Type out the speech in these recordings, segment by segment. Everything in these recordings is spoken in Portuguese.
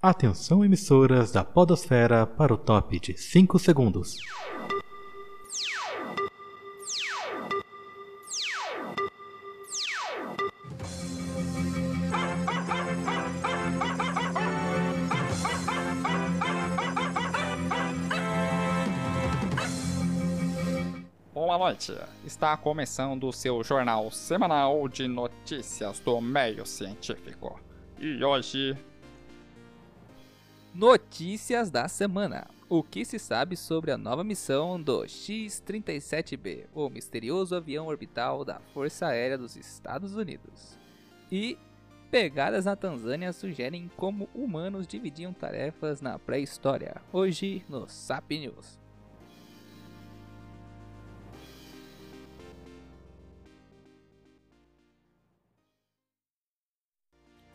Atenção emissoras da Podosfera para o top de 5 segundos. Boa noite. Está começando o seu jornal semanal de notícias do meio científico. E hoje Notícias da semana. O que se sabe sobre a nova missão do X-37B, o misterioso avião orbital da Força Aérea dos Estados Unidos? E pegadas na Tanzânia sugerem como humanos dividiam tarefas na pré-história. Hoje no SAP News.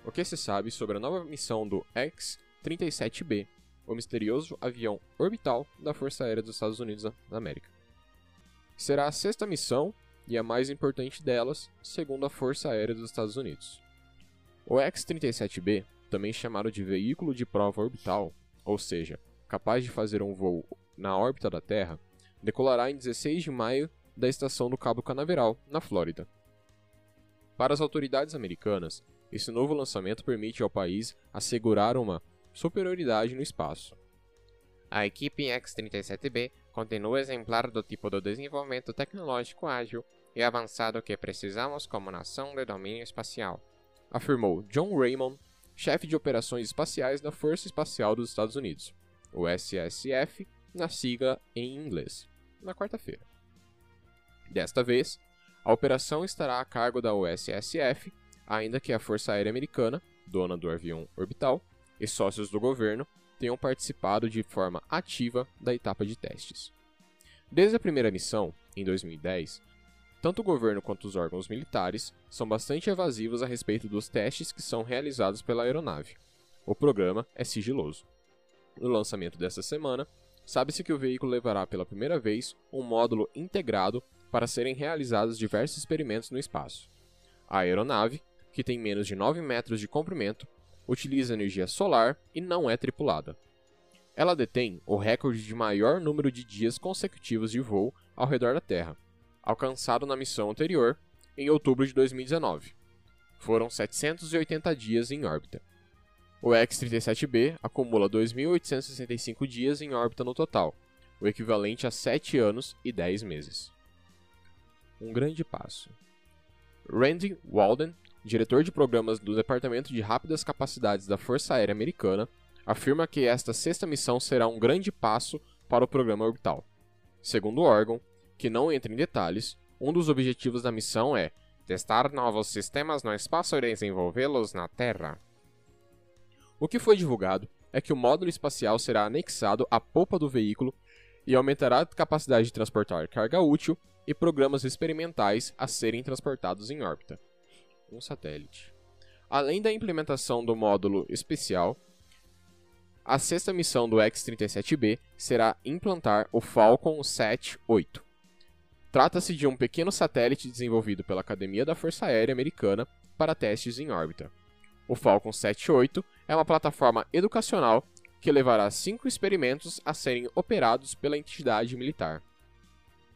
O que se sabe sobre a nova missão do X-37B, o misterioso avião orbital da Força Aérea dos Estados Unidos da América? Será a sexta missão e a mais importante delas, segundo a Força Aérea dos Estados Unidos. O X-37B, também chamado de veículo de prova orbital, ou seja, capaz de fazer um voo na órbita da Terra, decolará em 16 de maio da estação do Cabo Canaveral, na Flórida. Para as autoridades americanas, esse novo lançamento permite ao país assegurar uma superioridade no espaço. A equipe X-37B continua exemplar do tipo de desenvolvimento tecnológico ágil e avançado que precisamos como nação de domínio espacial, afirmou John Raymond, chefe de operações espaciais da Força Espacial dos Estados Unidos, o SSF, na sigla em inglês, na quarta-feira. Desta vez, a operação estará a cargo da USSF ainda que a Força Aérea Americana, dona do avião orbital, e sócios do governo tenham participado de forma ativa da etapa de testes. Desde a primeira missão, em 2010, tanto o governo quanto os órgãos militares são bastante evasivos a respeito dos testes que são realizados pela aeronave. O programa é sigiloso. No lançamento desta semana, sabe-se que o veículo levará pela primeira vez um módulo integrado para serem realizados diversos experimentos no espaço. A aeronave que tem menos de 9 metros de comprimento, utiliza energia solar e não é tripulada. Ela detém o recorde de maior número de dias consecutivos de voo ao redor da Terra, alcançado na missão anterior, em outubro de 2019. Foram 780 dias em órbita. O X-37B acumula 2.865 dias em órbita no total, o equivalente a 7 anos e 10 meses. Um grande passo. Randy Walden diretor de programas do Departamento de Rápidas Capacidades da Força Aérea Americana, afirma que esta sexta missão será um grande passo para o programa orbital. Segundo o órgão, que não entra em detalhes, um dos objetivos da missão é testar novos sistemas no espaço e desenvolvê-los na Terra. O que foi divulgado é que o módulo espacial será anexado à polpa do veículo e aumentará a capacidade de transportar carga útil e programas experimentais a serem transportados em órbita um satélite. Além da implementação do módulo especial, a sexta missão do X-37B será implantar o Falcon 7-8. Trata-se de um pequeno satélite desenvolvido pela Academia da Força Aérea Americana para testes em órbita. O Falcon 7-8 é uma plataforma educacional que levará cinco experimentos a serem operados pela entidade militar.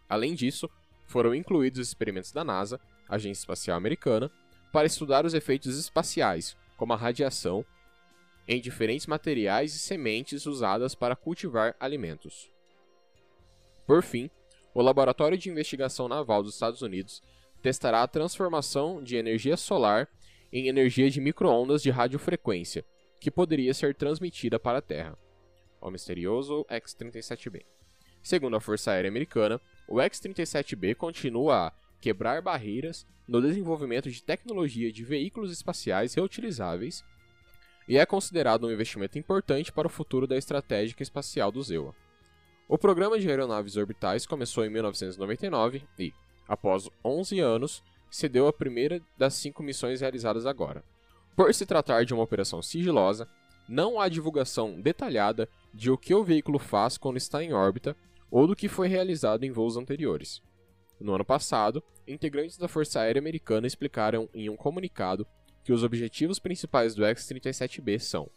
Além disso, foram incluídos experimentos da NASA, Agência Espacial Americana, para estudar os efeitos espaciais, como a radiação, em diferentes materiais e sementes usadas para cultivar alimentos. Por fim, o Laboratório de Investigação Naval dos Estados Unidos testará a transformação de energia solar em energia de microondas de radiofrequência, que poderia ser transmitida para a Terra. O misterioso X-37B. Segundo a Força Aérea Americana, o X-37B continua a quebrar barreiras no desenvolvimento de tecnologia de veículos espaciais reutilizáveis e é considerado um investimento importante para o futuro da estratégia espacial do ZEUA. O programa de aeronaves orbitais começou em 1999 e, após 11 anos, cedeu a primeira das cinco missões realizadas agora. Por se tratar de uma operação sigilosa, não há divulgação detalhada de o que o veículo faz quando está em órbita ou do que foi realizado em voos anteriores. No ano passado, integrantes da Força Aérea Americana explicaram em um comunicado que os objetivos principais do X-37B são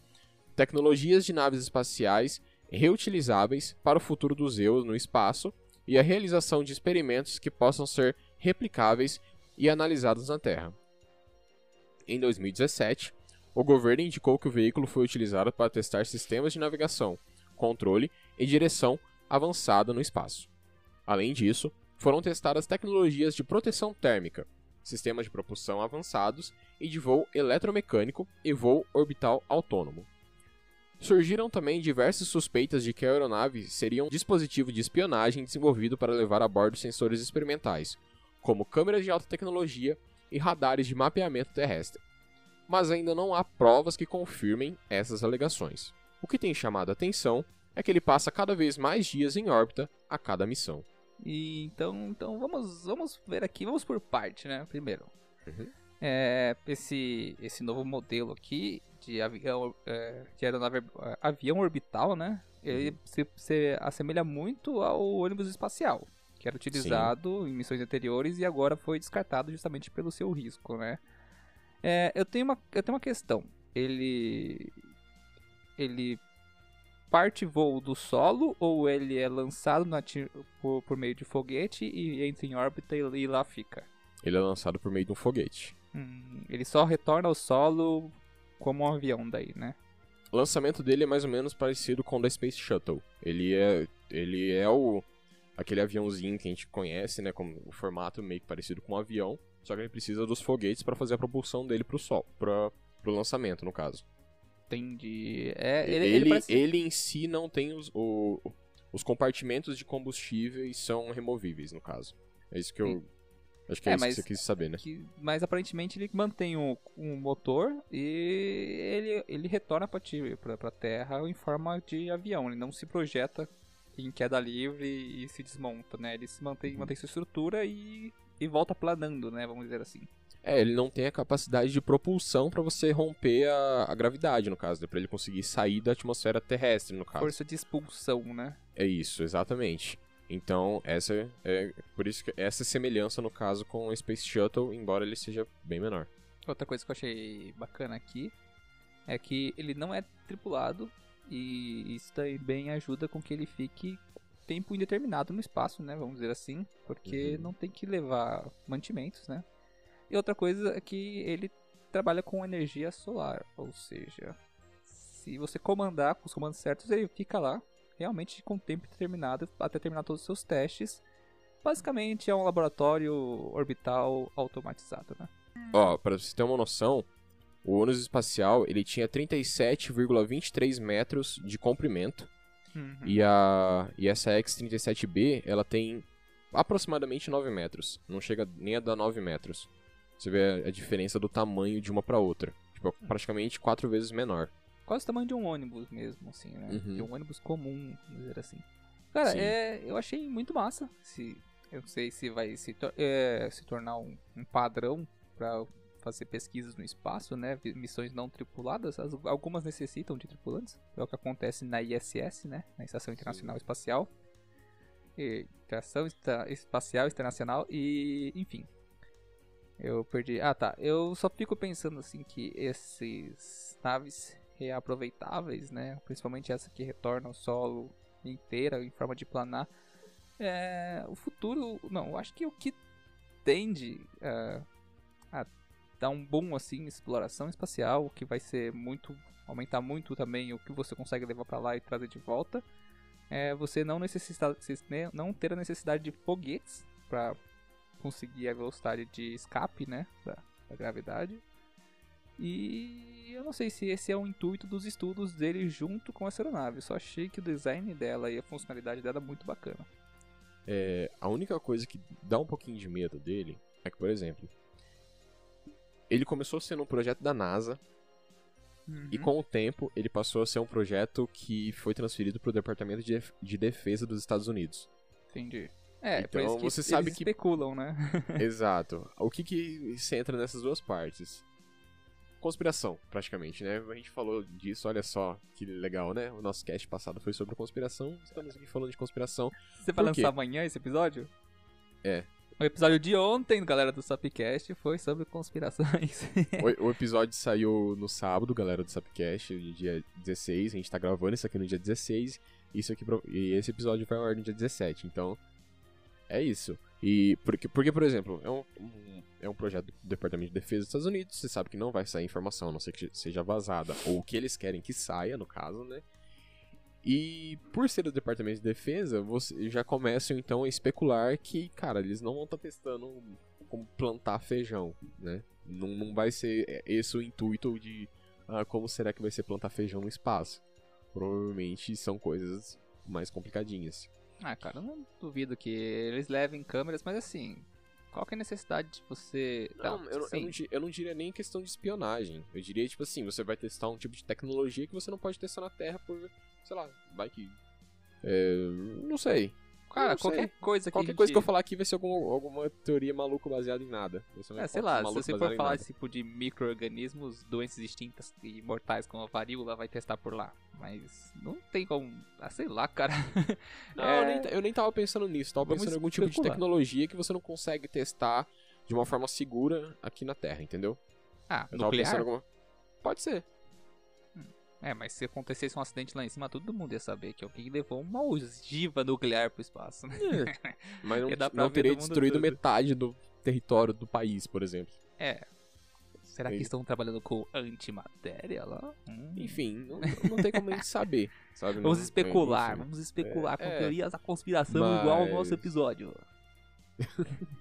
tecnologias de naves espaciais reutilizáveis para o futuro do Zeus no espaço e a realização de experimentos que possam ser replicáveis e analisados na Terra. Em 2017, o governo indicou que o veículo foi utilizado para testar sistemas de navegação, controle e direção avançada no espaço. Além disso, foram testadas tecnologias de proteção térmica, sistemas de propulsão avançados e de voo eletromecânico e voo orbital autônomo. Surgiram também diversas suspeitas de que a aeronave seria um dispositivo de espionagem desenvolvido para levar a bordo sensores experimentais, como câmeras de alta tecnologia e radares de mapeamento terrestre. Mas ainda não há provas que confirmem essas alegações. O que tem chamado a atenção é que ele passa cada vez mais dias em órbita a cada missão. E então, então vamos, vamos ver aqui, vamos por parte, né? Primeiro. Uhum. É, esse, esse novo modelo aqui de avião, é, de aeronave, é, avião orbital, né? Ele se, se assemelha muito ao ônibus espacial, que era utilizado em missões anteriores e agora foi descartado justamente pelo seu risco, né? É, eu, tenho uma, eu tenho uma questão. Ele. Ele parte voo do solo ou ele é lançado na por, por meio de foguete e entra em órbita e, e lá fica? Ele é lançado por meio de um foguete. Hum, ele só retorna ao solo como um avião daí, né? O lançamento dele é mais ou menos parecido com o da Space Shuttle. Ele é, ele é o aquele aviãozinho que a gente conhece, né, com o formato meio que parecido com um avião, só que ele precisa dos foguetes para fazer a propulsão dele pro sol, para pro lançamento, no caso. Entendi. É, ele, Ele, ele ele, parece- em si não tem os, o- os compartimentos de combustíveis são removíveis, no caso. É isso que eu. Acho que é, É, isso mas- que você quis saber, né? que- mas aparentemente ele mantém um, um motor e ele, ele retorna para a Terra em forma de avião. Ele não se projeta em queda livre e se desmonta, né? Ele se mantém, Uhum. mantém sua estrutura e, e volta planando, né? Vamos dizer assim. É, ele não tem a capacidade de propulsão para você romper a, a gravidade, no caso, né? Pra ele conseguir sair da atmosfera terrestre, no caso. Força de expulsão, né? É isso, exatamente. Então, essa é por isso que essa semelhança no caso com o Space Shuttle, embora ele seja bem menor. Outra coisa que eu achei bacana aqui é que ele não é tripulado e isso também ajuda com que ele fique tempo indeterminado no espaço, né? Vamos dizer assim, porque Uhum. não tem que levar mantimentos, né? E outra coisa é que ele trabalha com energia solar, ou seja, se você comandar com os comandos certos, ele fica lá realmente com tempo determinado até terminar todos os seus testes. Basicamente é um laboratório orbital automatizado, né? Ó, pra você ter uma noção, o ônibus espacial, ele tinha 37,23 metros de comprimento Uhum. e a e essa X-37B, ela tem aproximadamente 9 metros, não chega nem a dar 9 metros. Você vê a, a diferença do tamanho de uma pra outra, tipo, é praticamente quatro vezes menor. quase o tamanho de um ônibus mesmo, assim, né? Uhum. De um ônibus comum, vamos dizer assim. Cara, Sim. é, eu achei muito massa. Se, eu não sei se vai se, é, se tornar um, um padrão para fazer pesquisas no espaço, né? Missões não tripuladas. As- algumas necessitam de tripulantes. É o que acontece na ISS, né? Na Estação Internacional Espacial. E, Estação Esta- Espacial Internacional e, enfim. Eu perdi. Ah, tá. Eu só fico pensando assim que esses naves reaproveitáveis, né? Principalmente essa que retorna ao solo inteira em forma de planar. É, o futuro, não, eu acho que o que tende a, a dar um boom assim em exploração espacial, que vai ser muito aumentar muito também o que você consegue levar para lá e trazer de volta, é você não necessitar não ter a necessidade de foguetes para conseguir a velocidade de escape, né, da, da gravidade. E eu não sei se esse é o intuito dos estudos dele junto com essa aeronave. Eu só achei que o design dela e a funcionalidade dela é muito bacana. É, a única coisa que dá um pouquinho de medo dele é que, por exemplo, ele começou sendo um projeto da NASA e Uhum. com o tempo ele passou a ser um projeto que foi transferido para o Departamento de Defesa dos Estados Unidos. Entendi. É, por Então, isso que você eles sabe que- especulam, né? Exato. O que que se entra nessas duas partes? Conspiração, praticamente, né? A gente falou disso, olha só que legal, né? O nosso cast passado foi sobre conspiração, estamos aqui falando de conspiração. Você vai Por lançar amanhã esse episódio? O episódio de ontem, galera do Sapcast, foi sobre conspirações. O, o episódio saiu no sábado, galera do Sapcast, no dia 16. A gente tá gravando isso aqui no dia 16. Isso aqui, e esse episódio vai ao ar no dia 17. Então, é isso. E porque, porque por exemplo, é um, um- é um projeto do Departamento de Defesa dos Estados Unidos. Você sabe que não vai sair informação, a não ser que seja vazada. Ou que eles querem que saia, no caso, né? E por ser do Departamento de Defesa, você já começam então a especular que, cara, eles não vão estar testando como plantar feijão, né? Não, não vai ser esse o intuito de ah, como será que vai ser plantar feijão no espaço. Provavelmente são coisas mais complicadinhas. Ah, cara, eu não duvido que eles levem câmeras, mas assim, qual que é a necessidade de você. Não, eu, não- eu, sim. não, eu não diria nem questão de espionagem. Eu diria, tipo assim, você vai testar um tipo de tecnologia que você não pode testar na Terra por, sei lá, vai que. É, não sei. Cara, qualquer coisa que. Qualquer a coisa que eu gente- falar aqui vai ser alguma, alguma teoria maluca baseada em nada. É, sei lá, se você for falar nada. tipo de micro-organismos, doenças extintas e mortais como a varíola, vai testar por lá. Mas não tem como. Ah, sei lá, cara. Não, É, eu, nem, eu nem tava pensando nisso. Tava Vamos pensando em algum tipo de tecnologia que você não consegue testar de uma forma segura aqui na Terra, entendeu? Ah, Eu tava pensando nuclear? alguma. Pode ser. É, mas se acontecesse um acidente lá em cima, todo mundo ia saber que alguém levou uma ogiva nuclear pro espaço, né? Mas não, não teria destruído todo. metade do território do país, por exemplo. É. Será que estão trabalhando com antimatéria lá? Hum. Enfim, não, não tem como a gente saber, sabe? Vamos Não- especular, enfim. vamos especular com É, é. teorias da conspiração igual ao nosso Mas- episódio.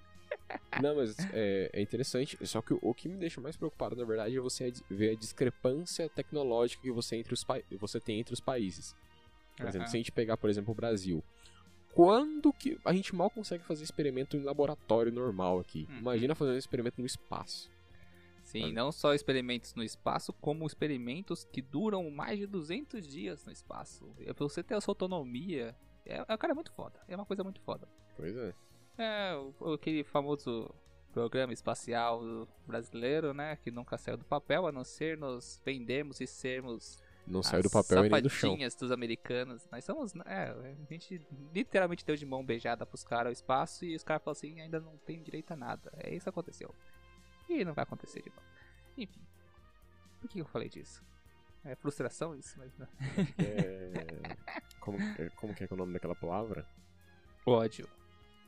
Não, mas é, é interessante. Só que o, o que me deixa mais preocupado, na verdade, é você ver a discrepância tecnológica que você, entre os você tem entre os países. Por exemplo, Aham. se a gente pegar, por exemplo, o Brasil. Quando que a gente mal consegue fazer experimento em laboratório normal aqui? Uhum. Imagina fazer um experimento no espaço. Sim, Sabe? não só experimentos no espaço, como experimentos que duram mais de 200 dias no espaço. É pra você ter a sua autonomia. É, é, cara, é muito foda. É uma coisa muito foda. Pois é. É, o- aquele famoso programa espacial brasileiro, né? Que nunca saiu do papel, a não ser nos vendermos e sermos Não saiu do papel e nem do chão. dos americanos. Nós somos, é, a gente literalmente deu de mão beijada pros caras ao espaço e os caras falaram assim, ainda não tem direito a nada. É isso que aconteceu. E não vai acontecer de novo. Enfim. Por que eu falei disso? É frustração isso, mas não. É... Como, é- como é que é o nome daquela palavra? Ódio.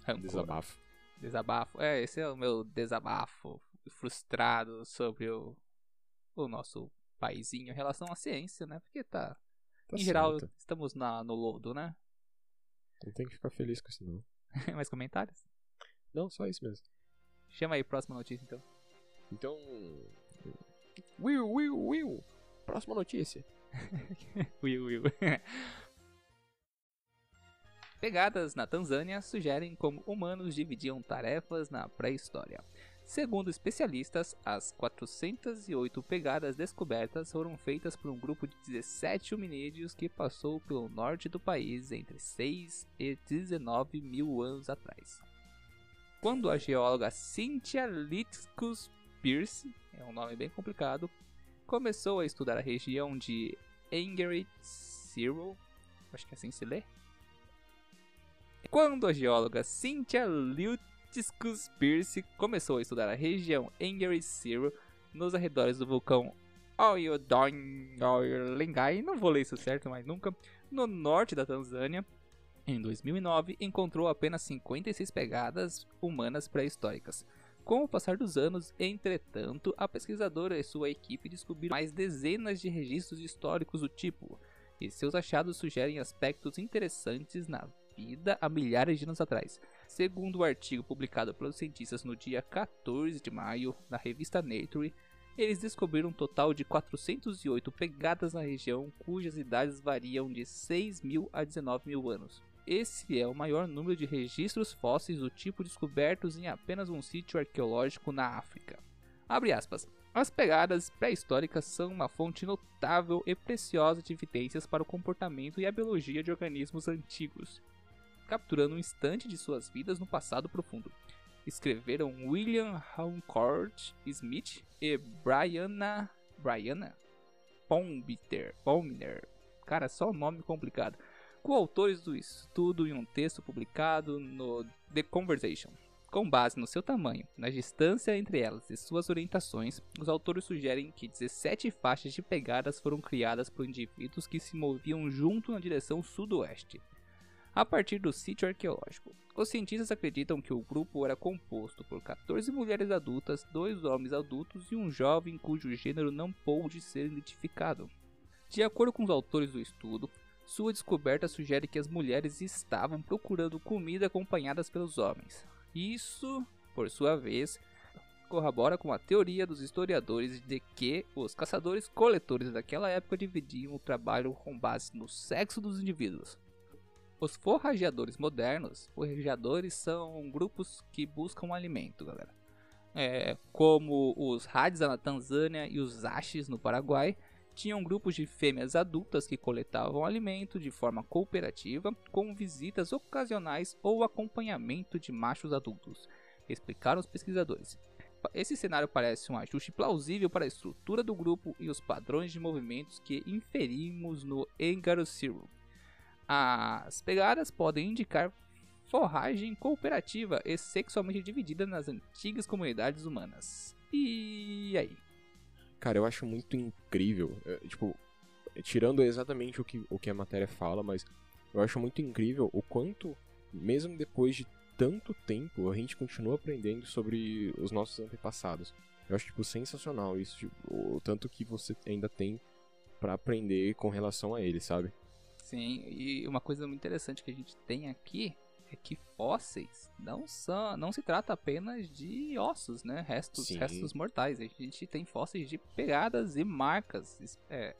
Rancor. Desabafo. Desabafo. É, esse é o meu desabafo frustrado sobre o, o nosso paizinho em relação à ciência, né? Porque tá. Tá em geral, certo. estamos na, no lodo, né? Não tem que ficar feliz com isso, não. Mais comentários? Não, só isso mesmo. Chama aí, próxima notícia então. Então. Will, Will, Will. Próxima notícia. Will, Will. Pegadas na Tanzânia sugerem como humanos dividiam tarefas na pré-história. Segundo especialistas, as 408 pegadas descobertas foram feitas por um grupo de 17 hominídeos que passou pelo norte do país entre 6 e 19 mil anos atrás. Quando a geóloga Cynthia Litkus Pierce, é um nome bem complicado, começou a estudar a região de Engerit Zero, acho que assim se lê. Quando a geóloga Cynthia Liutiscus Pierce começou a estudar a região Engerit Zero nos arredores do vulcão Oyolengai, não vou ler isso certo, mas nunca, no norte da Tanzânia, em 2009 encontrou apenas 56 pegadas humanas pré-históricas. Com o passar dos anos, entretanto, a pesquisadora e sua equipe descobriram mais dezenas de registros históricos do tipo, e seus achados sugerem aspectos interessantes na vida há milhares de anos atrás. Segundo o artigo publicado pelos cientistas no dia 14 de maio na revista Nature, eles descobriram um total de 408 pegadas na região cujas idades variam de 6 mil a 19 mil anos. Esse é o maior número de registros fósseis do tipo descobertos em apenas um sítio arqueológico na África. Abre aspas. As pegadas pré-históricas são uma fonte notável e preciosa de evidências para o comportamento e a biologia de organismos antigos, capturando um instante de suas vidas no passado profundo. Escreveram William Harcourt Smith e Brianna Brianna Pombiter, Pombner. Cara, só nome complicado coautores do estudo em um texto publicado no The Conversation. Com base no seu tamanho, na distância entre elas e suas orientações, os autores sugerem que 17 faixas de pegadas foram criadas por indivíduos que se moviam junto na direção sudoeste. A partir do sítio arqueológico, os cientistas acreditam que o grupo era composto por 14 mulheres adultas, dois homens adultos e um jovem cujo gênero não pôde ser identificado. De acordo com os autores do estudo, sua descoberta sugere que as mulheres estavam procurando comida acompanhadas pelos homens. Isso, por sua vez, corrobora com a teoria dos historiadores de que os caçadores-coletores daquela época dividiam o trabalho com base no sexo dos indivíduos. Os forrageadores modernos, forrageadores são grupos que buscam alimento, galera. É, como os Hadza na Tanzânia e os Ashis no Paraguai, tinham grupos de fêmeas adultas que coletavam alimento de forma cooperativa, com visitas ocasionais ou acompanhamento de machos adultos, explicaram os pesquisadores. Esse cenário parece um ajuste plausível para a estrutura do grupo e os padrões de movimentos que inferimos no Engarusiru. As pegadas podem indicar forragem cooperativa e sexualmente dividida nas antigas comunidades humanas. E aí? Cara, eu acho muito incrível. é, tipo, tirando exatamente o que, o que a matéria fala, mas eu acho muito incrível o quanto, mesmo depois de tanto tempo, a gente continua aprendendo sobre os nossos antepassados. Eu acho, tipo, sensacional isso, tipo, o tanto que você ainda tem pra aprender com relação a ele, sabe? Sim, e uma coisa muito interessante que a gente tem aqui é que fósseis não são, não se trata apenas de ossos, né? Restos, Sim. restos mortais. A gente tem fósseis de pegadas e marcas, es- é,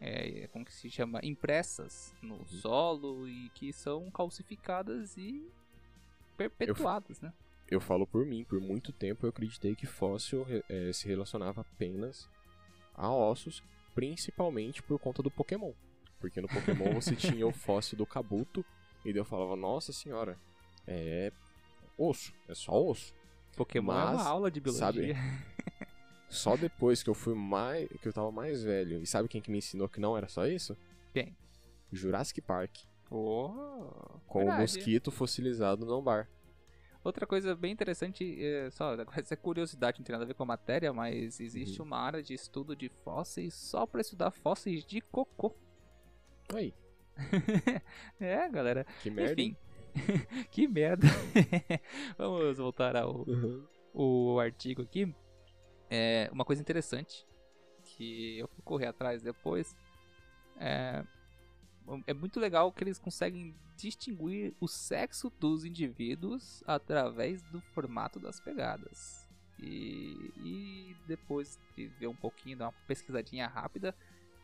é, como que se chama, impressas no Uhum. solo e que são calcificadas e perpetuadas, né? Eu falo por mim, por muito tempo eu acreditei que fóssil eh, se relacionava apenas a ossos, principalmente por conta do Pokémon. Porque no Pokémon você tinha o fóssil do Kabuto, e daí eu falava, nossa senhora, é osso, é só osso. Pokémon é Mas, uma aula de biologia. sabe, Só depois que eu fui mais. que eu tava mais velho, e sabe quem que me ensinou que não era só isso? Quem? Jurassic Park, Oh, com verdade. o mosquito fossilizado no bar. Outra coisa bem interessante, é, só essa curiosidade não tem nada a ver com a matéria, mas existe Uhum. uma área de estudo de fósseis só para estudar fósseis de cocô. Aí, é, galera. que merda. Enfim, que merda. Vamos voltar ao Uhum. o artigo aqui. É uma coisa interessante que eu fui correr atrás depois. É, é muito legal que eles conseguem distinguir o sexo dos indivíduos através do formato das pegadas. E, e depois de ver um pouquinho, dar uma pesquisadinha rápida,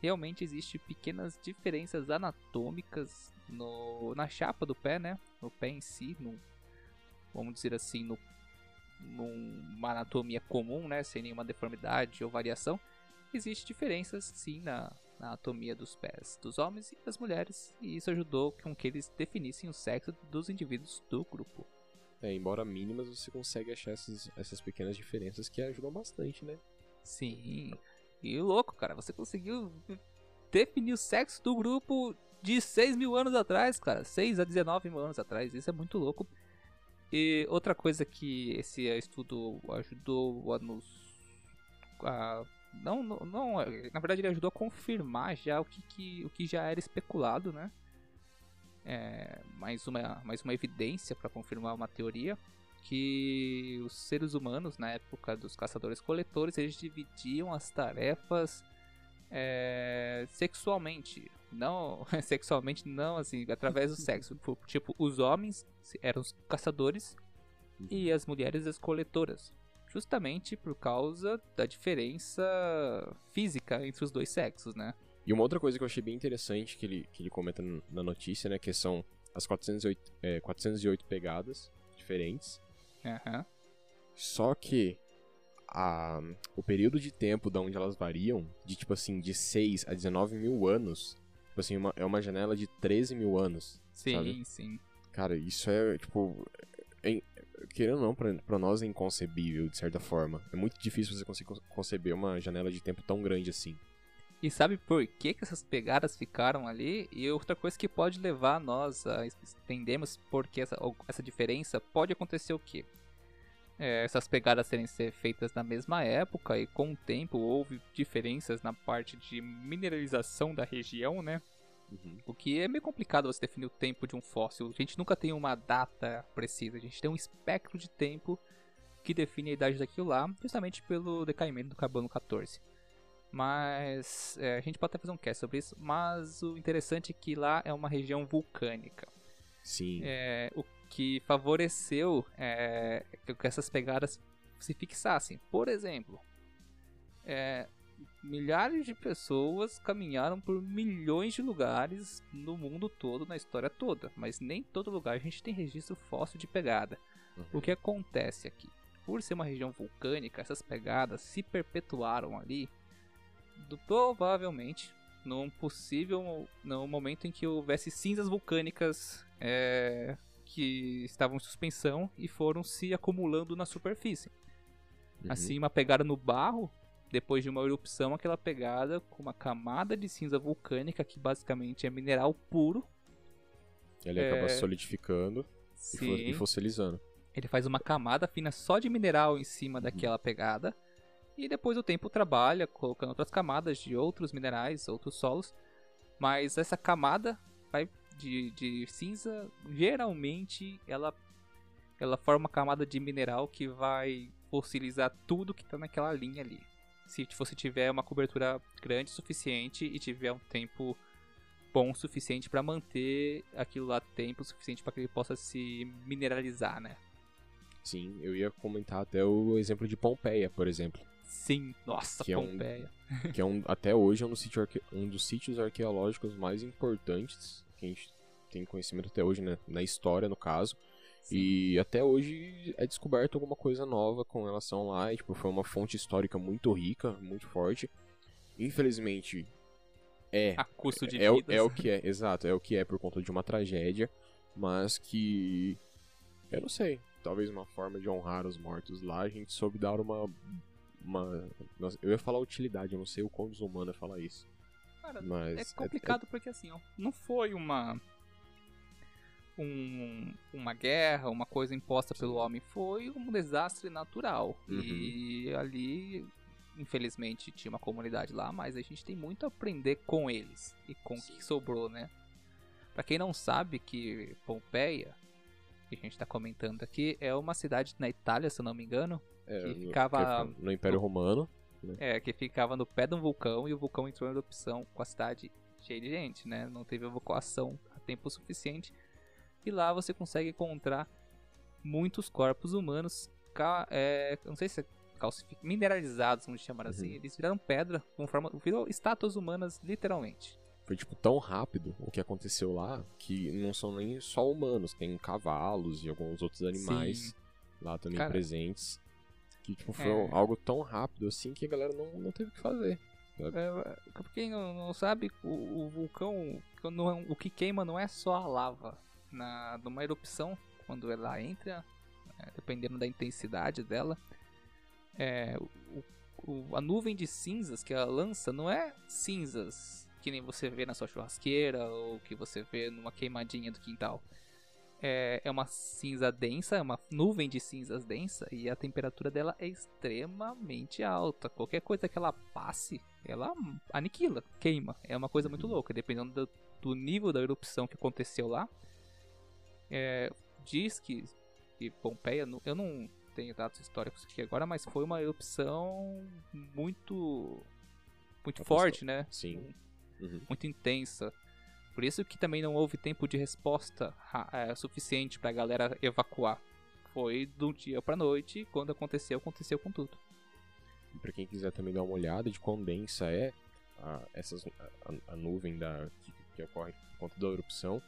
realmente existe pequenas diferenças anatômicas no, na chapa do pé, né? No pé em si, no, vamos dizer assim, no numa anatomia comum, né, sem nenhuma deformidade ou variação, existe diferenças sim na, na anatomia dos pés dos homens e das mulheres, e isso ajudou com que eles definissem o sexo dos indivíduos do grupo. É, embora mínimas, você consegue achar essas, essas pequenas diferenças que ajudam bastante, né? Sim, e louco, cara, você conseguiu definir o sexo do grupo de 6 mil anos atrás, cara, 6 a 19 mil anos atrás, isso é muito louco. E outra coisa que esse estudo ajudou a nos. A, não, não, na verdade ele ajudou a confirmar já o que, que, o que já era especulado, né? É, mais, uma, mais uma evidência para confirmar uma teoria que os seres humanos na época dos caçadores-coletores eles dividiam as tarefas é, sexualmente, não sexualmente não assim através do sexo, Por- tipo os homens eram os caçadores e as mulheres as coletoras, justamente por causa da diferença física entre os dois sexos, né? E uma outra coisa que eu achei bem interessante que ele, que ele comenta na notícia, né? Que são as 408, é, 408 pegadas diferentes. Aham. Só que a, o período de tempo da onde elas variam, de tipo assim, de 6 a 19 mil anos, tipo assim, uma, é uma janela de 13 mil anos. Sim, Sabe? sim. Cara, isso é, tipo. é- querendo ou não, pra, pra nós é inconcebível, de certa forma. É muito difícil você conseguir con- conceber uma janela de tempo tão grande assim. E sabe por que, que essas pegadas ficaram ali? E outra coisa que pode levar nós a entendermos por que essa, essa diferença pode acontecer o quê? É, essas pegadas terem ser feitas na mesma época e com o tempo houve diferenças na parte de mineralização da região, né? Uhum. O que é meio complicado você definir o tempo de um fóssil. A gente nunca tem uma data precisa, a gente tem um espectro de tempo que define a idade daquilo lá, justamente pelo decaimento do carbono 14. Mas é, a gente pode até fazer um cast sobre isso. Mas o interessante é que lá é uma região vulcânica. Sim. É, o que favoreceu é, que essas pegadas se fixassem. Por exemplo, é, milhares de pessoas caminharam por milhões de lugares no mundo todo, na história toda. Mas nem todo lugar a gente tem registro fóssil de pegada. Uhum. O que acontece aqui? Por ser uma região vulcânica, essas pegadas se perpetuaram ali do, provavelmente num possível no momento em que houvesse cinzas vulcânicas é, que estavam em suspensão e foram se acumulando na superfície. Uhum. Assim, uma pegada no barro, depois de uma erupção, aquela pegada com uma camada de cinza vulcânica que basicamente é mineral puro. Ele é, acaba solidificando Sim. e fossilizando. Ele faz uma camada fina só de mineral em cima daquela pegada. E depois o tempo trabalha colocando outras camadas de outros minerais, outros solos. Mas essa camada vai de, de cinza, geralmente ela, ela forma uma camada de mineral que vai fossilizar tudo que está naquela linha ali. Se você tiver uma cobertura grande o suficiente e tiver um tempo bom o suficiente para manter aquilo lá tempo suficiente para que ele possa se mineralizar, né? Sim, eu ia comentar até o exemplo de Pompeia, por exemplo. Sim, nossa, Que é um- Pompeia. que é um, até hoje é um arque- um dos sítios arqueológicos mais importantes que a gente tem conhecimento até hoje, né? Na história, no caso. E até hoje é descoberto alguma coisa nova com relação lá. E, tipo, foi uma fonte histórica muito rica, muito forte. Infelizmente, é. A custo de é, o- vidas. é o que é, exato, é o que é por conta de uma tragédia. Mas que. Eu não sei. Talvez uma forma de honrar os mortos lá, a gente soube dar uma. Uma eu ia falar utilidade, eu não sei o quão desumano é falar isso. Cara, Mas é complicado porque assim, ó, não foi uma um- uma guerra, uma coisa imposta pelo homem, foi um desastre natural. Uhum. E ali, infelizmente, tinha uma comunidade lá, mas a gente tem muito a aprender com eles e com o que sobrou, né? Pra quem não sabe que Pompeia, que a gente tá comentando aqui, é uma cidade na Itália, se eu não me engano, É, que ficava- que no Império Romano. é, que ficava no pé de um vulcão e o vulcão entrou em erupção com a cidade cheia de gente, né? Não teve evacuação a tempo suficiente. E lá você consegue encontrar muitos corpos humanos, é, não sei se é calcific- mineralizados, vamos chamar assim. Uhum. Eles viraram pedra, com forma, virou estátuas humanas, literalmente. Foi, tipo, tão rápido o que aconteceu lá que não são nem só humanos, tem cavalos e alguns outros animais Sim. lá também Cara, presentes. Que, tipo, foi é. algo tão rápido assim que a galera não, não teve o que fazer. É, pra quem não, não sabe, o, o vulcão, não é- o que queima não é só a lava. Na, numa erupção, quando ela entra, é, dependendo da intensidade dela, é, o- o- a nuvem de cinzas que ela lança não é cinzas que nem você vê na sua churrasqueira ou que você vê numa queimadinha do quintal. É, é uma cinza densa, é uma nuvem de cinzas densa e a temperatura dela é extremamente alta. Qualquer coisa que ela passe, ela aniquila, queima. É uma coisa muito louca, dependendo do, do nível da erupção que aconteceu lá. É, diz que, que Pompeia, eu não tenho dados históricos aqui agora, mas foi uma erupção muito muito forte, né? Sim. Uhum. muito intensa. Por isso que também não houve tempo de resposta é, suficiente pra galera evacuar. Foi do dia pra noite, e quando aconteceu, aconteceu com tudo. E pra quem quiser também dar uma olhada de quão densa é a, essas, a, a nuvem da, que, que ocorre por conta da erupção.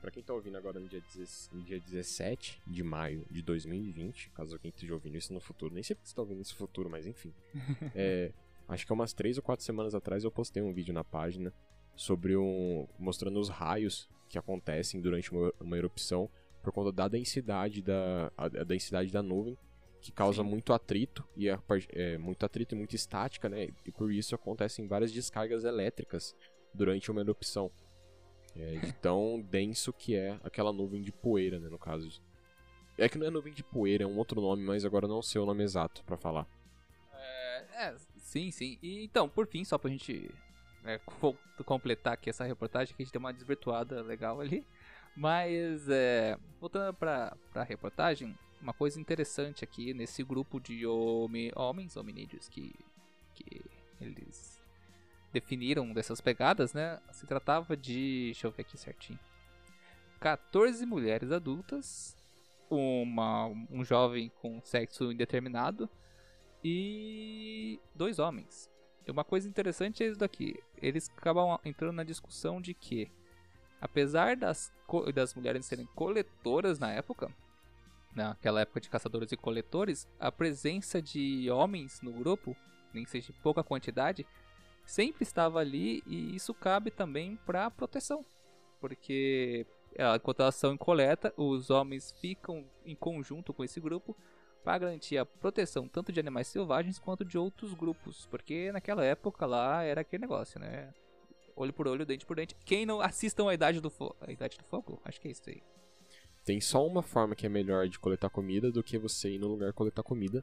Pra quem tá ouvindo agora no dia, 16 no dia 17 de maio de 2020, caso alguém esteja ouvindo isso no futuro, nem sei porque você tá ouvindo isso no futuro, mas enfim. É, acho que umas 3 ou 4 semanas atrás eu postei um vídeo na página sobre um. mostrando os raios que acontecem durante uma, uma erupção por conta da densidade da, a, a densidade da nuvem que causa Sim. muito atrito e a é, muito atrito e muita estática, né? E por isso acontecem várias descargas elétricas durante uma erupção. É, de tão denso que é aquela nuvem de poeira, né, no caso. É que não é nuvem de poeira, é um outro nome, mas agora não sei o nome exato pra falar. É, sim, sim. E então, por fim, só pra gente co- completar aqui essa reportagem, que a gente deu uma desvirtuada legal ali. Mas, é, voltando pra, pra reportagem, uma coisa interessante aqui nesse grupo de homi- homens, hominídeos, que, que eles definiram dessas pegadas, né? Se tratava de. Deixa eu ver aqui certinho. 14 mulheres adultas, uma, um jovem com sexo indeterminado e dois homens. Uma coisa interessante é isso daqui. Eles acabam entrando na discussão de que, apesar das, das mulheres serem coletoras na época, naquela época de caçadores e coletores, a presença de homens no grupo, nem seja de pouca quantidade, sempre estava ali e isso cabe também para proteção. Porque ah, enquanto elas são em coleta, os homens ficam em conjunto com esse grupo para garantir a proteção tanto de animais selvagens quanto de outros grupos, porque naquela época lá era aquele negócio, né? Olho por olho, dente por dente. Quem não assistam a Idade do Fogo, a Idade do Fogo, acho que é isso aí. Tem só uma forma que é melhor de coletar comida do que você ir no lugar coletar comida,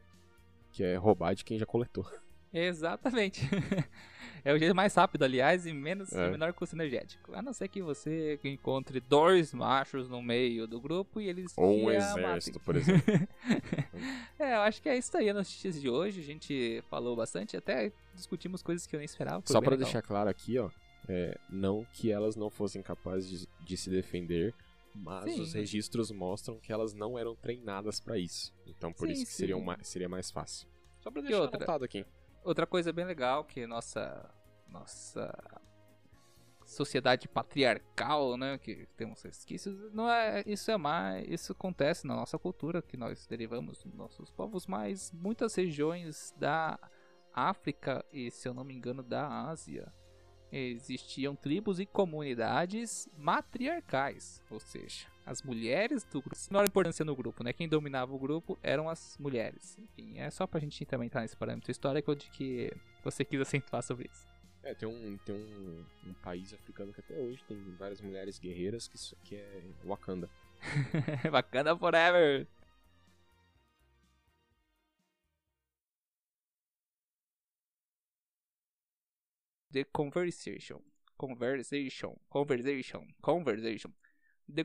que é roubar de quem já coletou. Exatamente. é o jeito mais rápido, aliás, e menos É. menor custo energético. A não ser que você encontre dois machos no meio do grupo e eles Ou um exército, por exemplo. É, eu acho que é isso aí as notícias de hoje. A gente falou bastante, até discutimos coisas que eu nem esperava. Só pra legal. deixar claro aqui, ó, é, não que elas não fossem capazes de, de se defender, mas Sim. os registros mostram que elas não eram treinadas pra isso. Então por Sim, isso que seria, uma- seria mais fácil. Só pra deixar outra? anotado aqui. Outra coisa bem legal que nossa nossa sociedade patriarcal, né, que temos resquícios, não é isso é mais, isso acontece na nossa cultura que nós derivamos dos nossos povos, mas muitas regiões da África e, se eu não me engano, da Ásia existiam tribos e comunidades matriarcais, ou seja, as mulheres do grupo, menor importância no grupo, né? Quem dominava o grupo eram as mulheres. Enfim, é só pra gente também entrar nesse parâmetro histórico de que você quis acentuar sobre isso. É, tem um, tem um, um país africano que até hoje tem várias mulheres guerreiras que, isso- que é Wakanda. Bacana forever! The Conversation. Conversation. Conversation. Conversation. The,